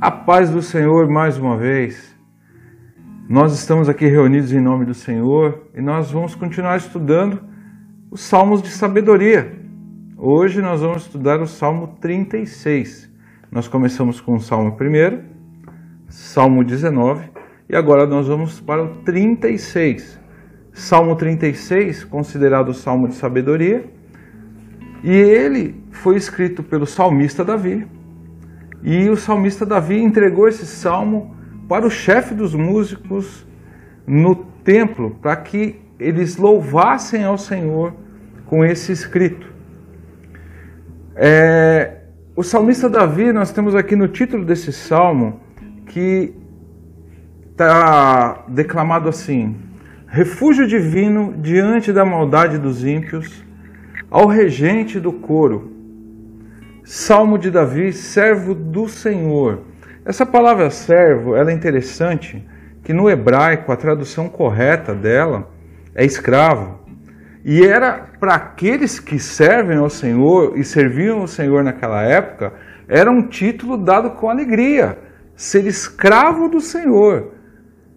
A paz do Senhor mais uma vez. Nós estamos aqui reunidos em nome do Senhor e nós vamos continuar estudando os Salmos de Sabedoria. Hoje nós vamos estudar o Salmo 36. Nós começamos com o Salmo 1, Salmo 19 e agora nós vamos para o 36. Salmo 36, considerado o Salmo de Sabedoria, e ele foi escrito pelo salmista Davi e o salmista Davi entregou esse salmo para o chefe dos músicos no templo, para que eles louvassem ao Senhor com esse escrito. É, o salmista Davi, nós temos aqui no título desse salmo, que está declamado assim: Refúgio divino diante da maldade dos ímpios, ao regente do coro Salmo de Davi, servo do Senhor. Essa palavra servo, ela é interessante, que no hebraico a tradução correta dela é escravo. E era para aqueles que servem ao Senhor e serviam ao Senhor naquela época, era um título dado com alegria, ser escravo do Senhor.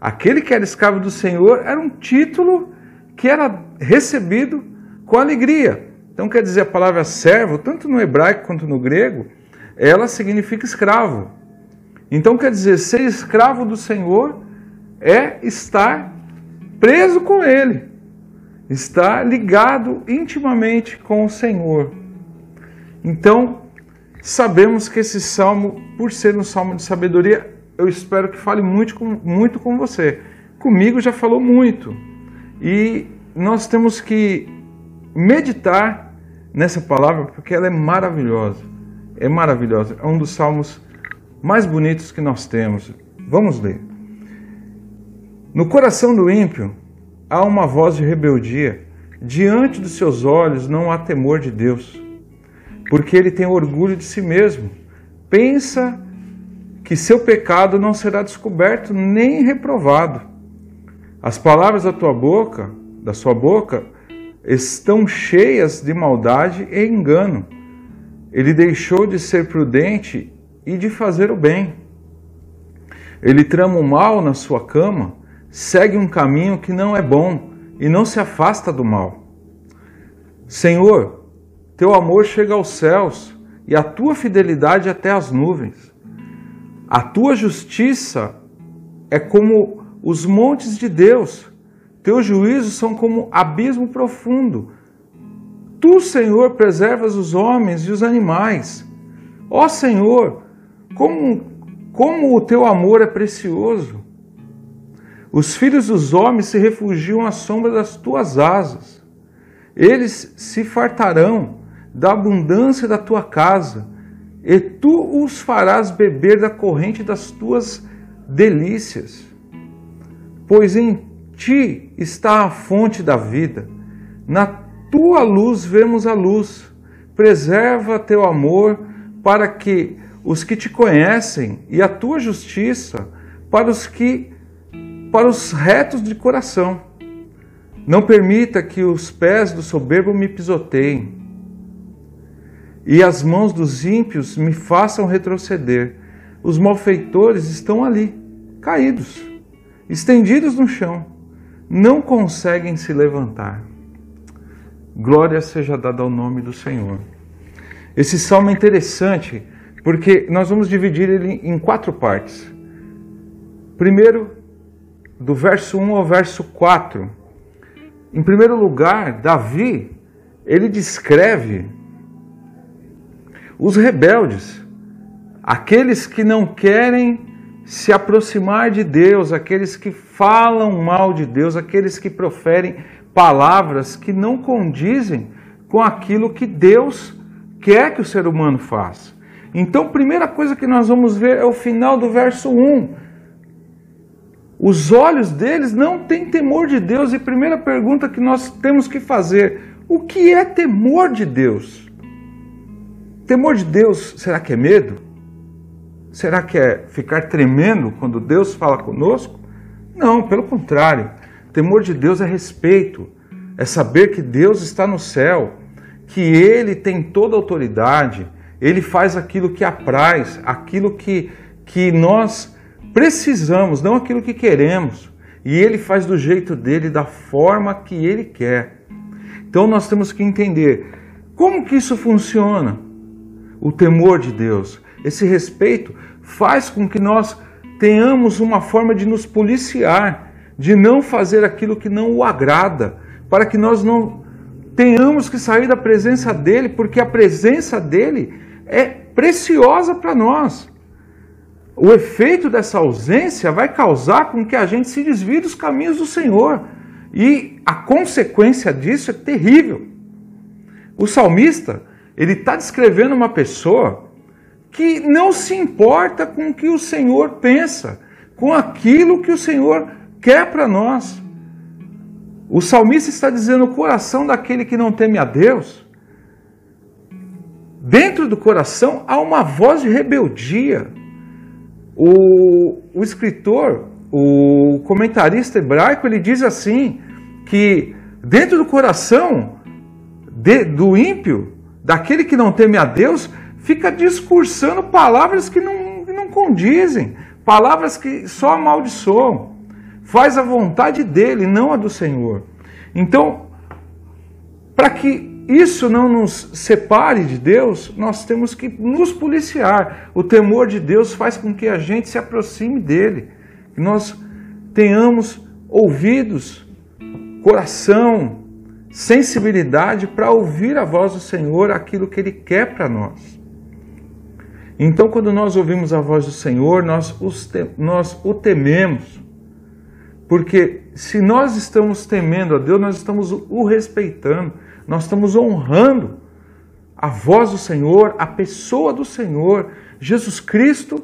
Aquele que era escravo do Senhor era um título que era recebido com alegria. Então quer dizer a palavra servo, tanto no hebraico quanto no grego, ela significa escravo. Então quer dizer, ser escravo do Senhor é estar preso com Ele, estar ligado intimamente com o Senhor. Então, sabemos que esse salmo, por ser um salmo de sabedoria, eu espero que fale muito com, muito com você. Comigo já falou muito. E nós temos que meditar nessa palavra porque ela é maravilhosa. É maravilhosa. É um dos salmos mais bonitos que nós temos. Vamos ler. No coração do ímpio há uma voz de rebeldia. Diante dos seus olhos não há temor de Deus, porque ele tem orgulho de si mesmo. Pensa que seu pecado não será descoberto nem reprovado. As palavras da tua boca, da sua boca, estão cheias de maldade e engano. Ele deixou de ser prudente e de fazer o bem. Ele trama o mal na sua cama, segue um caminho que não é bom e não se afasta do mal. Senhor, teu amor chega aos céus e a tua fidelidade até as nuvens. A tua justiça é como os montes de Deus teus juízos são como abismo profundo. Tu, Senhor, preservas os homens e os animais. Ó Senhor, como, como o teu amor é precioso. Os filhos dos homens se refugiam à sombra das tuas asas. Eles se fartarão da abundância da tua casa, e tu os farás beber da corrente das tuas delícias. Pois em ti está a fonte da vida. Na tua luz vemos a luz. Preserva teu amor para que os que te conhecem e a tua justiça para os que para os retos de coração. Não permita que os pés do soberbo me pisoteiem e as mãos dos ímpios me façam retroceder. Os malfeitores estão ali, caídos, estendidos no chão não conseguem se levantar. Glória seja dada ao nome do Senhor. Esse salmo é interessante porque nós vamos dividir ele em quatro partes. Primeiro, do verso 1 ao verso 4. Em primeiro lugar, Davi, ele descreve os rebeldes, aqueles que não querem se aproximar de Deus, aqueles que falam mal de Deus, aqueles que proferem palavras que não condizem com aquilo que Deus quer que o ser humano faça. Então, primeira coisa que nós vamos ver é o final do verso 1. Os olhos deles não têm temor de Deus, e primeira pergunta que nós temos que fazer: o que é temor de Deus? Temor de Deus, será que é medo? Será que é ficar tremendo quando Deus fala conosco? Não, pelo contrário. Temor de Deus é respeito, é saber que Deus está no céu, que Ele tem toda a autoridade, Ele faz aquilo que apraz, aquilo que, que nós precisamos, não aquilo que queremos. E ele faz do jeito dele, da forma que ele quer. Então nós temos que entender como que isso funciona. O temor de Deus, esse respeito faz com que nós tenhamos uma forma de nos policiar, de não fazer aquilo que não o agrada, para que nós não tenhamos que sair da presença dele, porque a presença dele é preciosa para nós. O efeito dessa ausência vai causar com que a gente se desvie dos caminhos do Senhor. E a consequência disso é terrível. O salmista, ele está descrevendo uma pessoa que não se importa com o que o Senhor pensa, com aquilo que o Senhor quer para nós. O salmista está dizendo: o coração daquele que não teme a Deus, dentro do coração há uma voz de rebeldia. O, o escritor, o comentarista hebraico, ele diz assim: que dentro do coração de, do ímpio, daquele que não teme a Deus, fica discursando palavras que não, não condizem, palavras que só amaldiçoam. Faz a vontade dele, não a do Senhor. Então, para que isso não nos separe de Deus, nós temos que nos policiar. O temor de Deus faz com que a gente se aproxime dele, que nós tenhamos ouvidos, coração, sensibilidade para ouvir a voz do Senhor, aquilo que ele quer para nós. Então, quando nós ouvimos a voz do Senhor, nós, te, nós o tememos. Porque se nós estamos temendo a Deus, nós estamos o respeitando, nós estamos honrando a voz do Senhor, a pessoa do Senhor, Jesus Cristo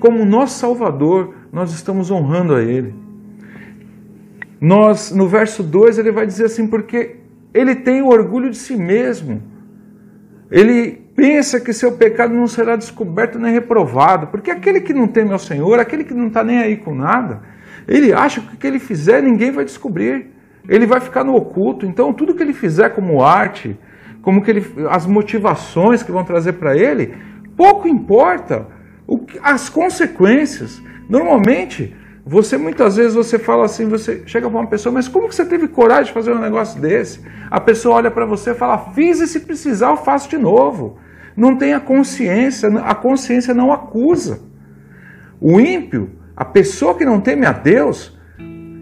como nosso Salvador, nós estamos honrando a Ele. Nós, no verso 2, ele vai dizer assim, porque ele tem o orgulho de si mesmo. Ele pensa que seu pecado não será descoberto nem reprovado, porque aquele que não teme ao Senhor, aquele que não está nem aí com nada, ele acha que o que ele fizer ninguém vai descobrir. Ele vai ficar no oculto. Então, tudo que ele fizer como arte, como que ele, as motivações que vão trazer para ele, pouco importa o, as consequências. Normalmente, você muitas vezes você fala assim, você chega para uma pessoa, mas como que você teve coragem de fazer um negócio desse? A pessoa olha para você e fala, fiz e se precisar eu faço de novo. Não tem a consciência, a consciência não acusa. O ímpio, a pessoa que não teme a Deus,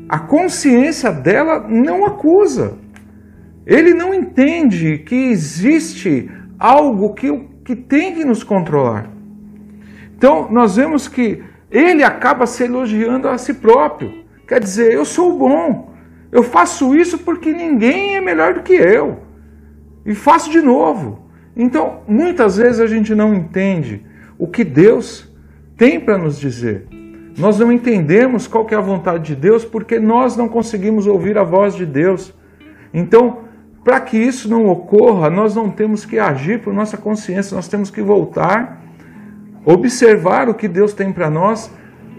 a consciência dela não acusa. Ele não entende que existe algo que, que tem que nos controlar. Então, nós vemos que ele acaba se elogiando a si próprio. Quer dizer, eu sou bom, eu faço isso porque ninguém é melhor do que eu. E faço de novo. Então, muitas vezes a gente não entende o que Deus tem para nos dizer. Nós não entendemos qual é a vontade de Deus porque nós não conseguimos ouvir a voz de Deus. Então, para que isso não ocorra, nós não temos que agir por nossa consciência, nós temos que voltar observar o que Deus tem para nós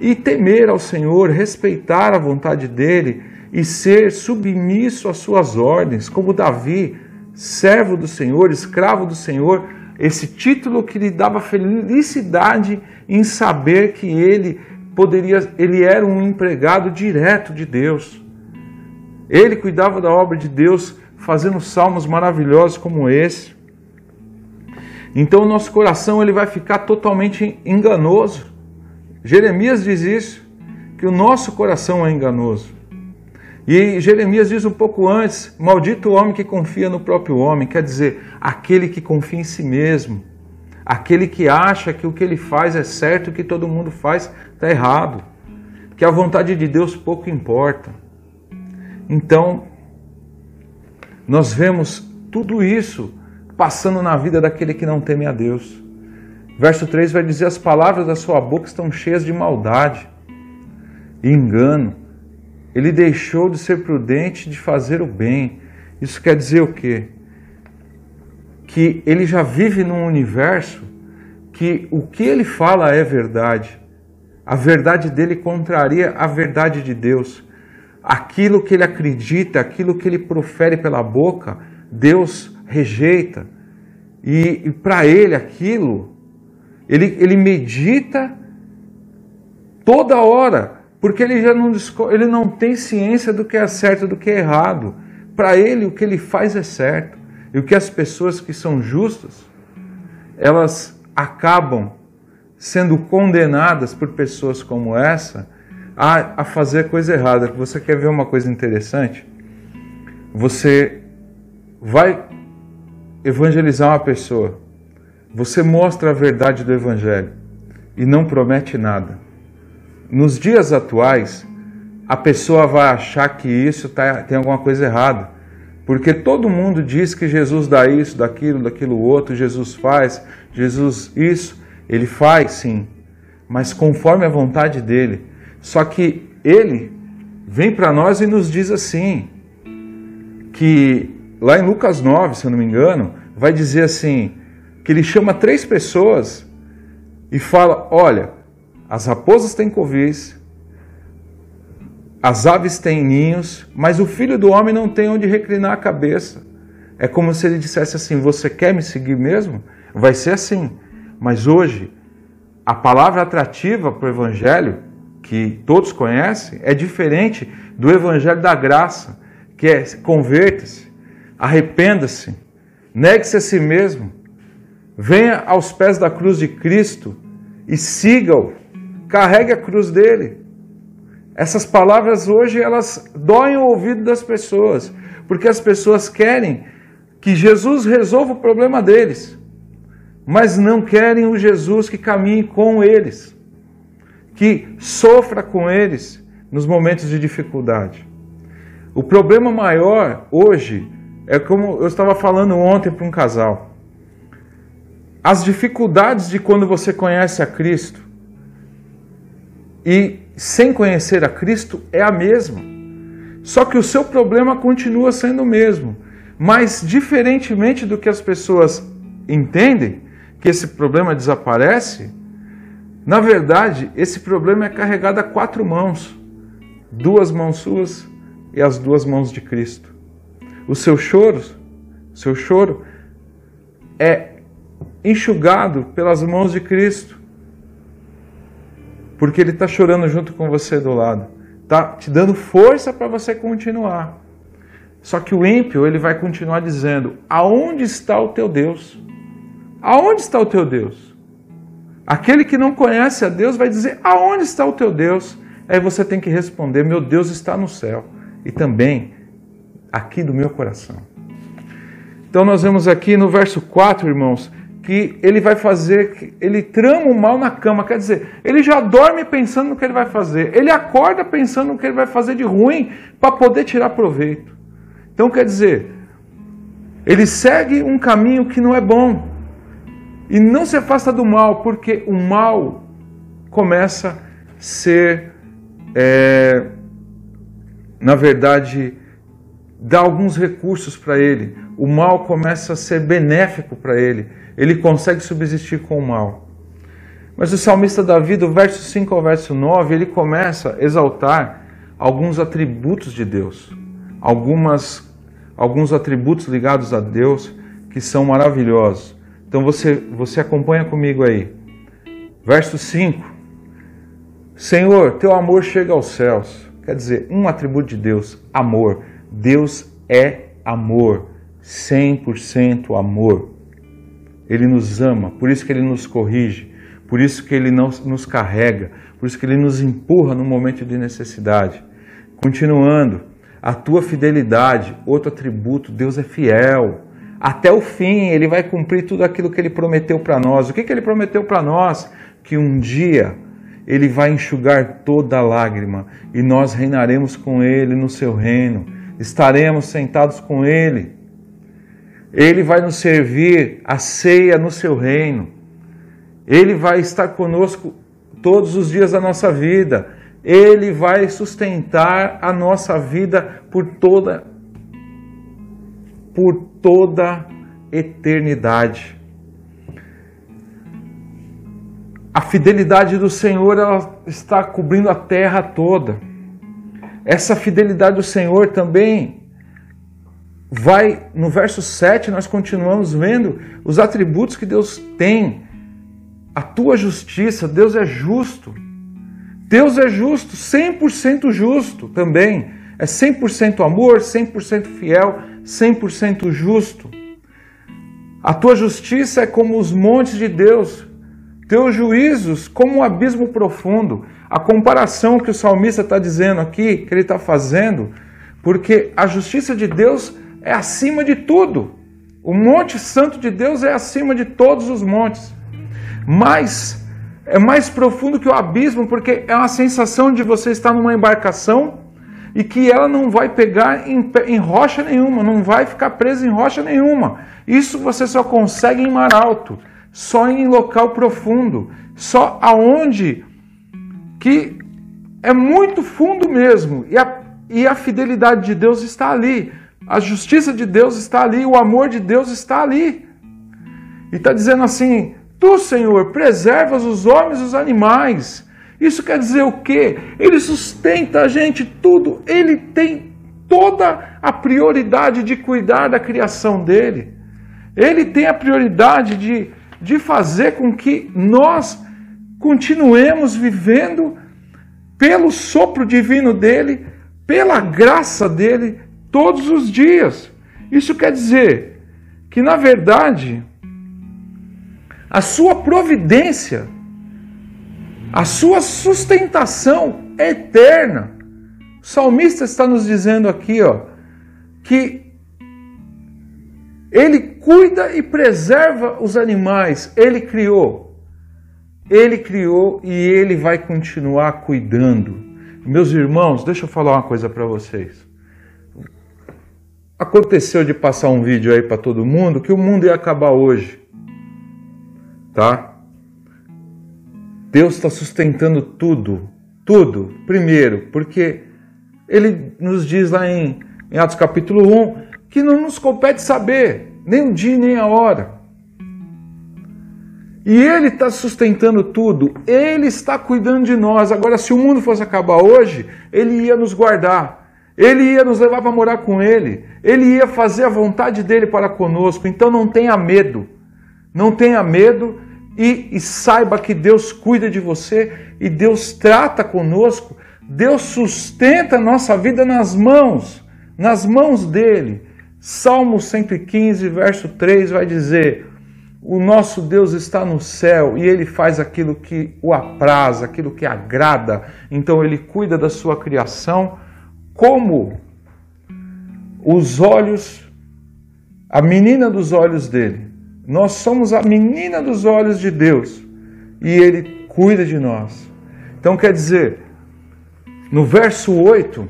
e temer ao Senhor, respeitar a vontade dele e ser submisso às suas ordens, como Davi, servo do Senhor, escravo do Senhor, esse título que lhe dava felicidade em saber que ele poderia, ele era um empregado direto de Deus. Ele cuidava da obra de Deus, fazendo salmos maravilhosos como esse. Então o nosso coração ele vai ficar totalmente enganoso. Jeremias diz isso, que o nosso coração é enganoso. E Jeremias diz um pouco antes: Maldito o homem que confia no próprio homem, quer dizer, aquele que confia em si mesmo, aquele que acha que o que ele faz é certo, o que todo mundo faz está errado, que a vontade de Deus pouco importa. Então, nós vemos tudo isso passando na vida daquele que não teme a Deus. Verso 3 vai dizer: As palavras da sua boca estão cheias de maldade e engano. Ele deixou de ser prudente de fazer o bem. Isso quer dizer o quê? Que ele já vive num universo que o que ele fala é verdade. A verdade dele contraria a verdade de Deus. Aquilo que ele acredita, aquilo que ele profere pela boca, Deus rejeita. E, e para ele aquilo, ele, ele medita toda hora, porque ele já não, ele não tem ciência do que é certo e do que é errado. Para ele, o que ele faz é certo. E o que as pessoas que são justas, elas acabam sendo condenadas por pessoas como essa a, a fazer coisa errada. Você quer ver uma coisa interessante? Você vai evangelizar uma pessoa, você mostra a verdade do evangelho e não promete nada. Nos dias atuais, a pessoa vai achar que isso tá, tem alguma coisa errada. Porque todo mundo diz que Jesus dá isso, daquilo, daquilo outro, Jesus faz, Jesus isso, ele faz sim, mas conforme a vontade dele. Só que ele vem para nós e nos diz assim: que lá em Lucas 9, se eu não me engano, vai dizer assim: que ele chama três pessoas e fala: olha, as raposas têm covis, as aves têm ninhos, mas o filho do homem não tem onde reclinar a cabeça. É como se ele dissesse assim: Você quer me seguir mesmo? Vai ser assim. Mas hoje, a palavra atrativa para o evangelho, que todos conhecem, é diferente do evangelho da graça que é converta-se, arrependa-se, negue-se a si mesmo, venha aos pés da cruz de Cristo e siga-o, carregue a cruz dele. Essas palavras hoje elas doem o ouvido das pessoas, porque as pessoas querem que Jesus resolva o problema deles, mas não querem o Jesus que caminhe com eles, que sofra com eles nos momentos de dificuldade. O problema maior hoje é como eu estava falando ontem para um casal. As dificuldades de quando você conhece a Cristo e sem conhecer a Cristo é a mesma. Só que o seu problema continua sendo o mesmo. Mas, diferentemente do que as pessoas entendem, que esse problema desaparece, na verdade, esse problema é carregado a quatro mãos: duas mãos suas e as duas mãos de Cristo. O seu choro, seu choro é enxugado pelas mãos de Cristo. Porque Ele está chorando junto com você do lado. Está te dando força para você continuar. Só que o ímpio, ele vai continuar dizendo: Aonde está o teu Deus? Aonde está o teu Deus? Aquele que não conhece a Deus vai dizer: Aonde está o teu Deus? Aí você tem que responder: Meu Deus está no céu e também aqui do meu coração. Então nós vemos aqui no verso 4, irmãos, que ele vai fazer, ele trama o mal na cama, quer dizer, ele já dorme pensando no que ele vai fazer, ele acorda pensando no que ele vai fazer de ruim para poder tirar proveito. Então quer dizer, ele segue um caminho que não é bom e não se afasta do mal, porque o mal começa a ser é, na verdade, dá alguns recursos para ele. O mal começa a ser benéfico para ele. Ele consegue subsistir com o mal. Mas o salmista Davi, do verso 5 ao verso 9, ele começa a exaltar alguns atributos de Deus. Algumas, alguns atributos ligados a Deus que são maravilhosos. Então você, você acompanha comigo aí. Verso 5. Senhor, teu amor chega aos céus Quer dizer, um atributo de Deus, amor. Deus é amor, 100% amor. Ele nos ama, por isso que ele nos corrige, por isso que ele nos carrega, por isso que ele nos empurra no momento de necessidade. Continuando, a tua fidelidade, outro atributo, Deus é fiel. Até o fim, ele vai cumprir tudo aquilo que ele prometeu para nós. O que, que ele prometeu para nós? Que um dia ele vai enxugar toda lágrima e nós reinaremos com Ele no seu reino, estaremos sentados com Ele. Ele vai nos servir a ceia no seu reino. Ele vai estar conosco todos os dias da nossa vida. Ele vai sustentar a nossa vida por toda por toda eternidade. A fidelidade do Senhor ela está cobrindo a terra toda. Essa fidelidade do Senhor também vai, no verso 7, nós continuamos vendo os atributos que Deus tem. A tua justiça, Deus é justo. Deus é justo, 100% justo também. É 100% amor, 100% fiel, 100% justo. A tua justiça é como os montes de Deus, teus juízos como um abismo profundo. A comparação que o salmista está dizendo aqui, que ele está fazendo, porque a justiça de Deus é acima de tudo. O Monte Santo de Deus é acima de todos os montes. Mas é mais profundo que o abismo, porque é uma sensação de você estar numa embarcação e que ela não vai pegar em, em rocha nenhuma, não vai ficar presa em rocha nenhuma. Isso você só consegue em mar alto, só em local profundo, só aonde que é muito fundo mesmo. E a, e a fidelidade de Deus está ali, a justiça de Deus está ali, o amor de Deus está ali. E está dizendo assim: Tu, Senhor, preservas os homens e os animais. Isso quer dizer o quê? Ele sustenta a gente tudo. Ele tem toda a prioridade de cuidar da criação dele. Ele tem a prioridade de, de fazer com que nós continuemos vivendo pelo sopro divino dele, pela graça dele, todos os dias. Isso quer dizer que, na verdade, a sua providência, a sua sustentação é eterna. O salmista está nos dizendo aqui, ó, que ele cuida e preserva os animais, ele criou. Ele criou e ele vai continuar cuidando. Meus irmãos, deixa eu falar uma coisa para vocês. Aconteceu de passar um vídeo aí para todo mundo que o mundo ia acabar hoje tá? Deus está sustentando tudo, tudo. Primeiro, porque Ele nos diz lá em, em Atos capítulo 1 que não nos compete saber nem o dia nem a hora. E Ele está sustentando tudo, Ele está cuidando de nós. Agora, se o mundo fosse acabar hoje, Ele ia nos guardar, Ele ia nos levar para morar com Ele, Ele ia fazer a vontade dele para conosco. Então não tenha medo, não tenha medo e, e saiba que Deus cuida de você e Deus trata conosco, Deus sustenta a nossa vida nas mãos, nas mãos dele. Salmo 115, verso 3 vai dizer: O nosso Deus está no céu e ele faz aquilo que o apraz, aquilo que agrada. Então ele cuida da sua criação como os olhos, a menina dos olhos dele. Nós somos a menina dos olhos de Deus e Ele cuida de nós. Então quer dizer, no verso 8,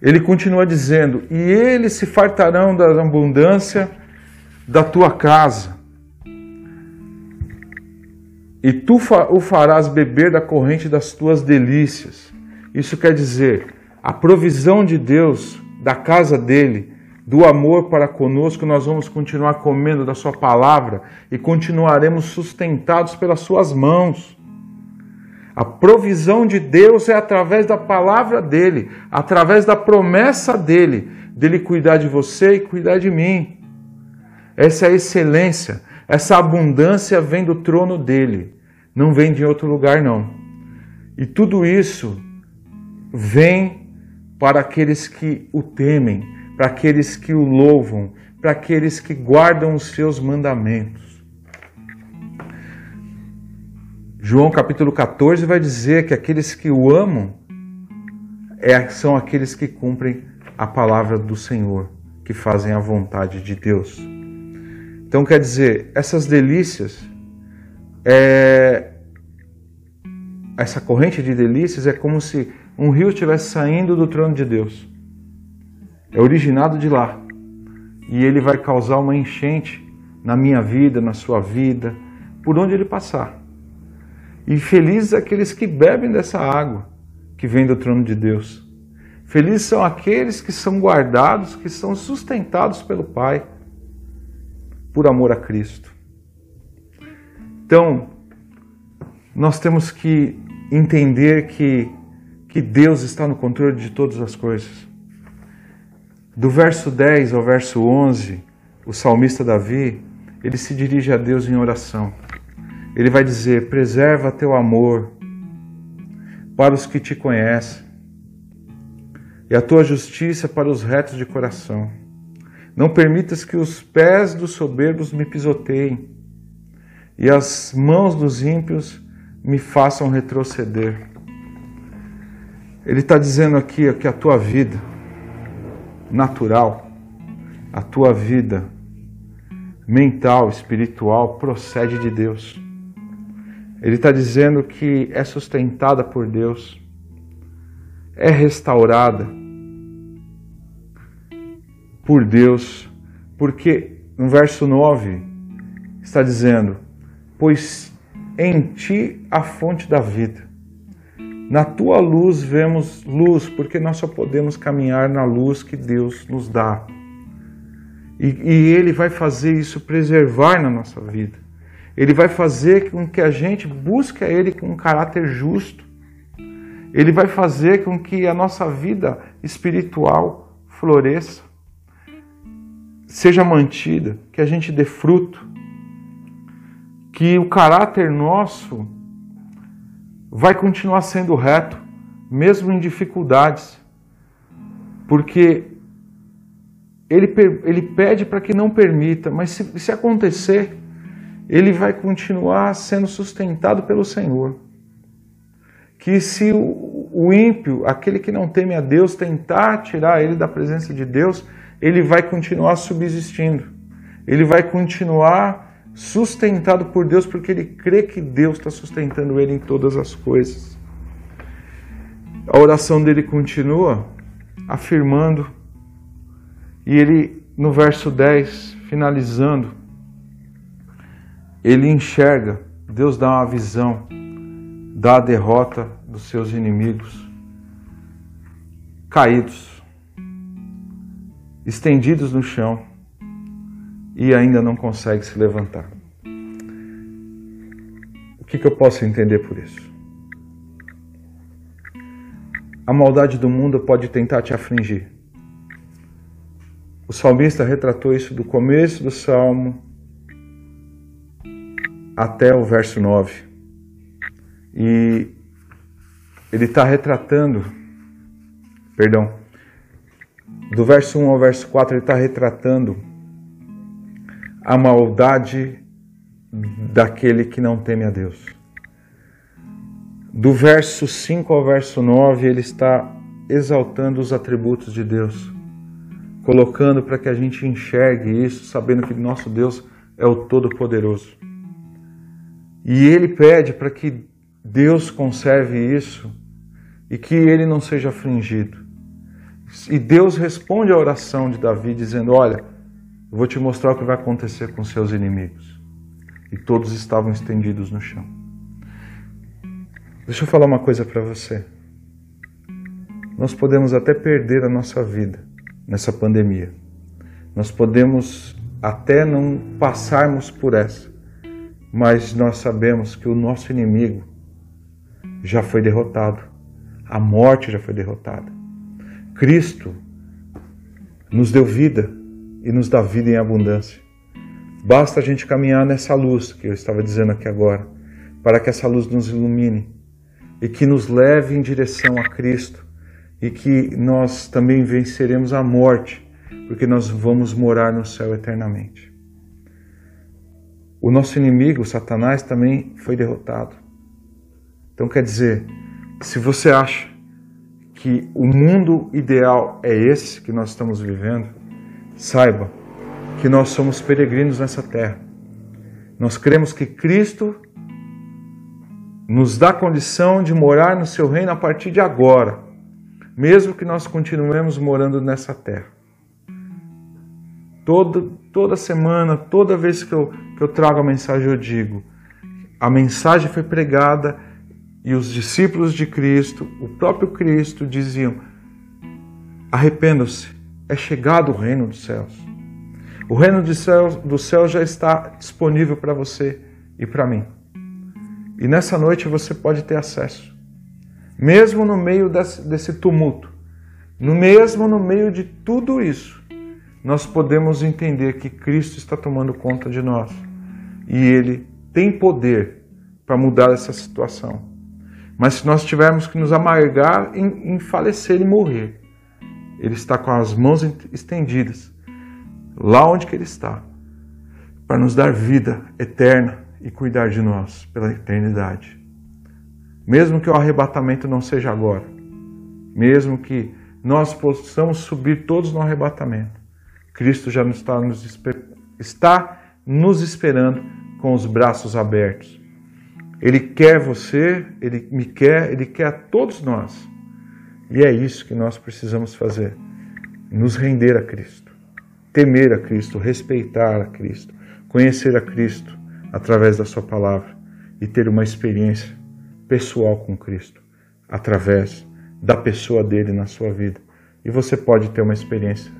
ele continua dizendo: E eles se fartarão da abundância da tua casa, e tu o farás beber da corrente das tuas delícias. Isso quer dizer, a provisão de Deus, da casa dele, do amor para conosco, nós vamos continuar comendo da Sua palavra e continuaremos sustentados pelas Suas mãos. A provisão de Deus é através da palavra dele, através da promessa dele, dele cuidar de você e cuidar de mim. Essa é a excelência, essa abundância vem do trono dele, não vem de outro lugar, não. E tudo isso vem para aqueles que o temem, para aqueles que o louvam, para aqueles que guardam os seus mandamentos. João capítulo 14 vai dizer que aqueles que o amam é, são aqueles que cumprem a palavra do Senhor, que fazem a vontade de Deus. Então quer dizer, essas delícias, é, essa corrente de delícias é como se um rio estivesse saindo do trono de Deus é originado de lá. E ele vai causar uma enchente na minha vida, na sua vida, por onde ele passar. E felizes aqueles que bebem dessa água que vem do trono de Deus. Felizes são aqueles que são guardados, que são sustentados pelo Pai, por amor a Cristo. Então, nós temos que entender que, que Deus está no controle de todas as coisas. Do verso 10 ao verso 11, o salmista Davi, ele se dirige a Deus em oração. Ele vai dizer: Preserva teu amor para os que te conhecem, e a tua justiça para os retos de coração. Não permitas que os pés dos soberbos me pisoteiem, e as mãos dos ímpios me façam retroceder. Ele está dizendo aqui que a tua vida natural, a tua vida mental, espiritual, procede de Deus. Ele está dizendo que é sustentada por Deus, é restaurada por Deus, porque no verso 9 está dizendo: Pois em ti a fonte da vida. Na tua luz vemos luz, porque nós só podemos caminhar na luz que Deus nos dá. E, e Ele vai fazer isso preservar na nossa vida. Ele vai fazer com que a gente busque a Ele com um caráter justo. Ele vai fazer com que a nossa vida espiritual floresça, seja mantida, que a gente dê fruto, que o caráter nosso vai continuar sendo reto, mesmo em dificuldades, porque ele, ele pede para que não permita, mas se, se acontecer, ele vai continuar sendo sustentado pelo Senhor. Que se o, o ímpio, aquele que não teme a Deus, tentar tirar ele da presença de Deus, ele vai continuar subsistindo. Ele vai continuar sustentado por Deus, porque ele crê que Deus está sustentando ele em todas as coisas. A oração dele continua afirmando, e ele, no verso 10, finalizando, ele enxerga, Deus dá uma visão da derrota dos seus inimigos, caídos, estendidos no chão e ainda não consegue se levantar. O que, que eu posso entender por isso? A maldade do mundo pode tentar te afligir. O salmista retratou isso do começo do salmo até o verso 9. E ele está retratando, perdão, do verso 1 ao verso 4, ele está retratando a maldade daquele que não teme a Deus. Do verso 5 ao verso 9, ele está exaltando os atributos de Deus, colocando para que a gente enxergue isso, sabendo que nosso Deus é o Todo-Poderoso. E ele pede para que Deus conserve isso e que ele não seja afligido. E Deus responde à oração de Davi dizendo: Olha, eu vou te mostrar o que vai acontecer com seus inimigos. E todos estavam estendidos no chão. Deixa eu falar uma coisa para você. Nós podemos até perder a nossa vida nessa pandemia. Nós podemos até não passarmos por essa mas nós sabemos que o nosso inimigo já foi derrotado, a morte já foi derrotada. Cristo nos deu vida e nos dá vida em abundância. Basta a gente caminhar nessa luz que eu estava dizendo aqui agora, para que essa luz nos ilumine e que nos leve em direção a Cristo e que nós também venceremos a morte, porque nós vamos morar no céu eternamente. O nosso inimigo, Satanás, também foi derrotado. Então quer dizer, se você acha que o mundo ideal é esse que nós estamos vivendo, saiba que nós somos peregrinos nessa terra. Nós cremos que Cristo nos dá condição de morar no seu reino a partir de agora, mesmo que nós continuemos morando nessa terra. Toda, toda semana, toda vez que eu, que eu trago a mensagem, eu digo: a mensagem foi pregada e os discípulos de Cristo, o próprio Cristo, diziam: arrependam-se, é chegado o reino dos céus. O reino dos céus, do céu já está disponível para você e para mim. E nessa noite você pode ter acesso. Mesmo no meio desse, desse tumulto, no mesmo no meio de tudo isso, nós podemos entender que Cristo está tomando conta de nós e Ele tem poder para mudar essa situação. Mas se nós tivermos que nos amargar em, em falecer e morrer, Ele está com as mãos estendidas, lá onde que Ele está, para nos dar vida eterna e cuidar de nós pela eternidade. Mesmo que o arrebatamento não seja agora, mesmo que nós possamos subir todos no arrebatamento, Cristo já está nos, está nos esperando com os braços abertos. Ele quer você, ele me quer, ele quer a todos nós. E é isso que nós precisamos fazer: nos render a Cristo, temer a Cristo, respeitar a Cristo, conhecer a Cristo através da Sua palavra e ter uma experiência pessoal com Cristo através da pessoa dele na sua vida. E você pode ter uma experiência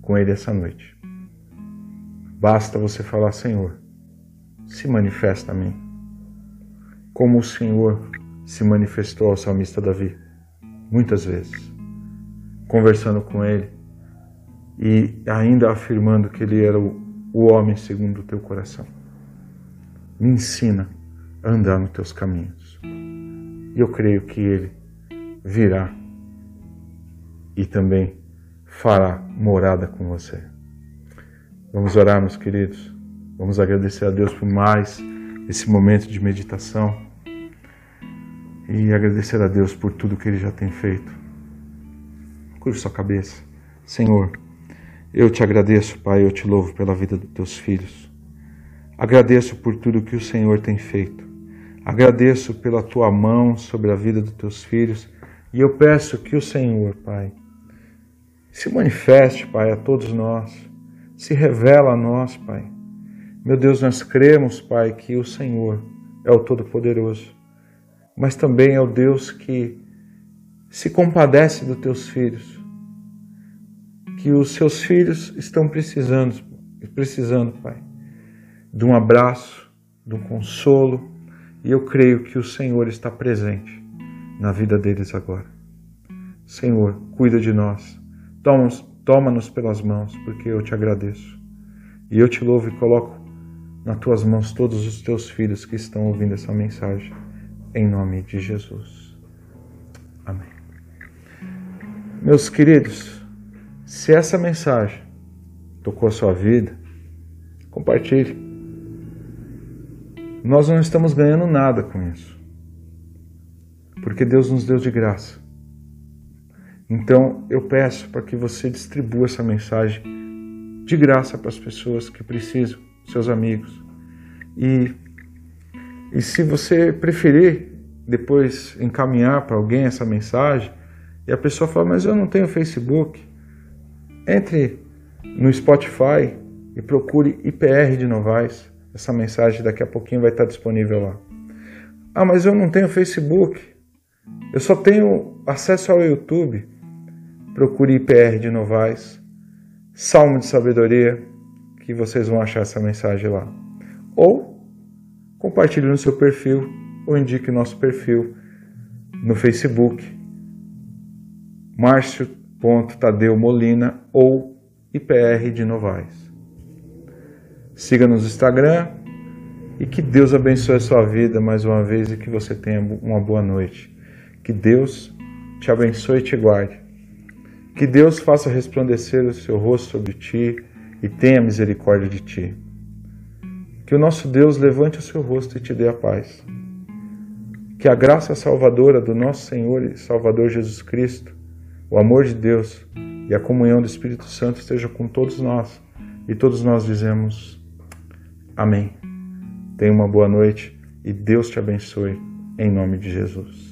com ele essa noite. Basta você falar, Senhor, se manifesta a mim. Como o Senhor se manifestou ao salmista Davi, muitas vezes, conversando com ele e ainda afirmando que ele era o, homem segundo o teu coração. Me ensina a andar nos teus caminhos. E eu creio que ele virá e também fará morada com você. Vamos orar, meus queridos. Vamos agradecer a Deus por mais esse momento de meditação e agradecer a Deus por tudo que Ele já tem feito. Curva sua cabeça. Senhor, eu te agradeço, Pai, eu te louvo pela vida dos teus filhos. Agradeço por tudo que o Senhor tem feito. Agradeço pela tua mão sobre a vida dos teus filhos e eu peço que o Senhor, Pai, se manifeste, Pai, a todos nós se revela a nós, Pai. Meu Deus, nós cremos, Pai, que o Senhor é o Todo-Poderoso, mas também é o Deus que se compadece dos teus filhos, que os seus filhos estão precisando, precisando, Pai, de um abraço, de um consolo, e eu creio que o Senhor está presente na vida deles agora. Senhor, cuida de nós. Toma-nos pelas mãos, porque eu te agradeço. E eu te louvo e coloco nas tuas mãos todos os teus filhos que estão ouvindo essa mensagem, em nome de Jesus. Amém. Meus queridos, se essa mensagem tocou a sua vida, compartilhe. Nós não estamos ganhando nada com isso, porque Deus nos deu de graça. Então eu peço para que você distribua essa mensagem de graça para as pessoas que precisam, seus amigos. E, e se você preferir depois encaminhar para alguém essa mensagem e a pessoa fala, mas eu não tenho Facebook, entre no Spotify e procure IPR de Novaes. Essa mensagem daqui a pouquinho vai estar disponível lá. Ah, mas eu não tenho Facebook. Eu só tenho acesso ao YouTube procure IPR de Novaes, Salmo de Sabedoria, que vocês vão achar essa mensagem lá. Ou compartilhe no seu perfil ou indique nosso perfil no Facebook, Márcio.tadeu Molina ou IPR de Novaes. Siga nos Instagram e que Deus abençoe a sua vida mais uma vez e que você tenha uma boa noite. Que Deus te abençoe e te guarde. Que Deus faça resplandecer o seu rosto sobre ti e tenha misericórdia de ti. Que o nosso Deus levante o seu rosto e te dê a paz. Que a graça salvadora do nosso Senhor e Salvador Jesus Cristo, o amor de Deus e a comunhão do Espírito Santo esteja com todos nós. E todos nós dizemos Amém. Tenha uma boa noite e Deus te abençoe em nome de Jesus.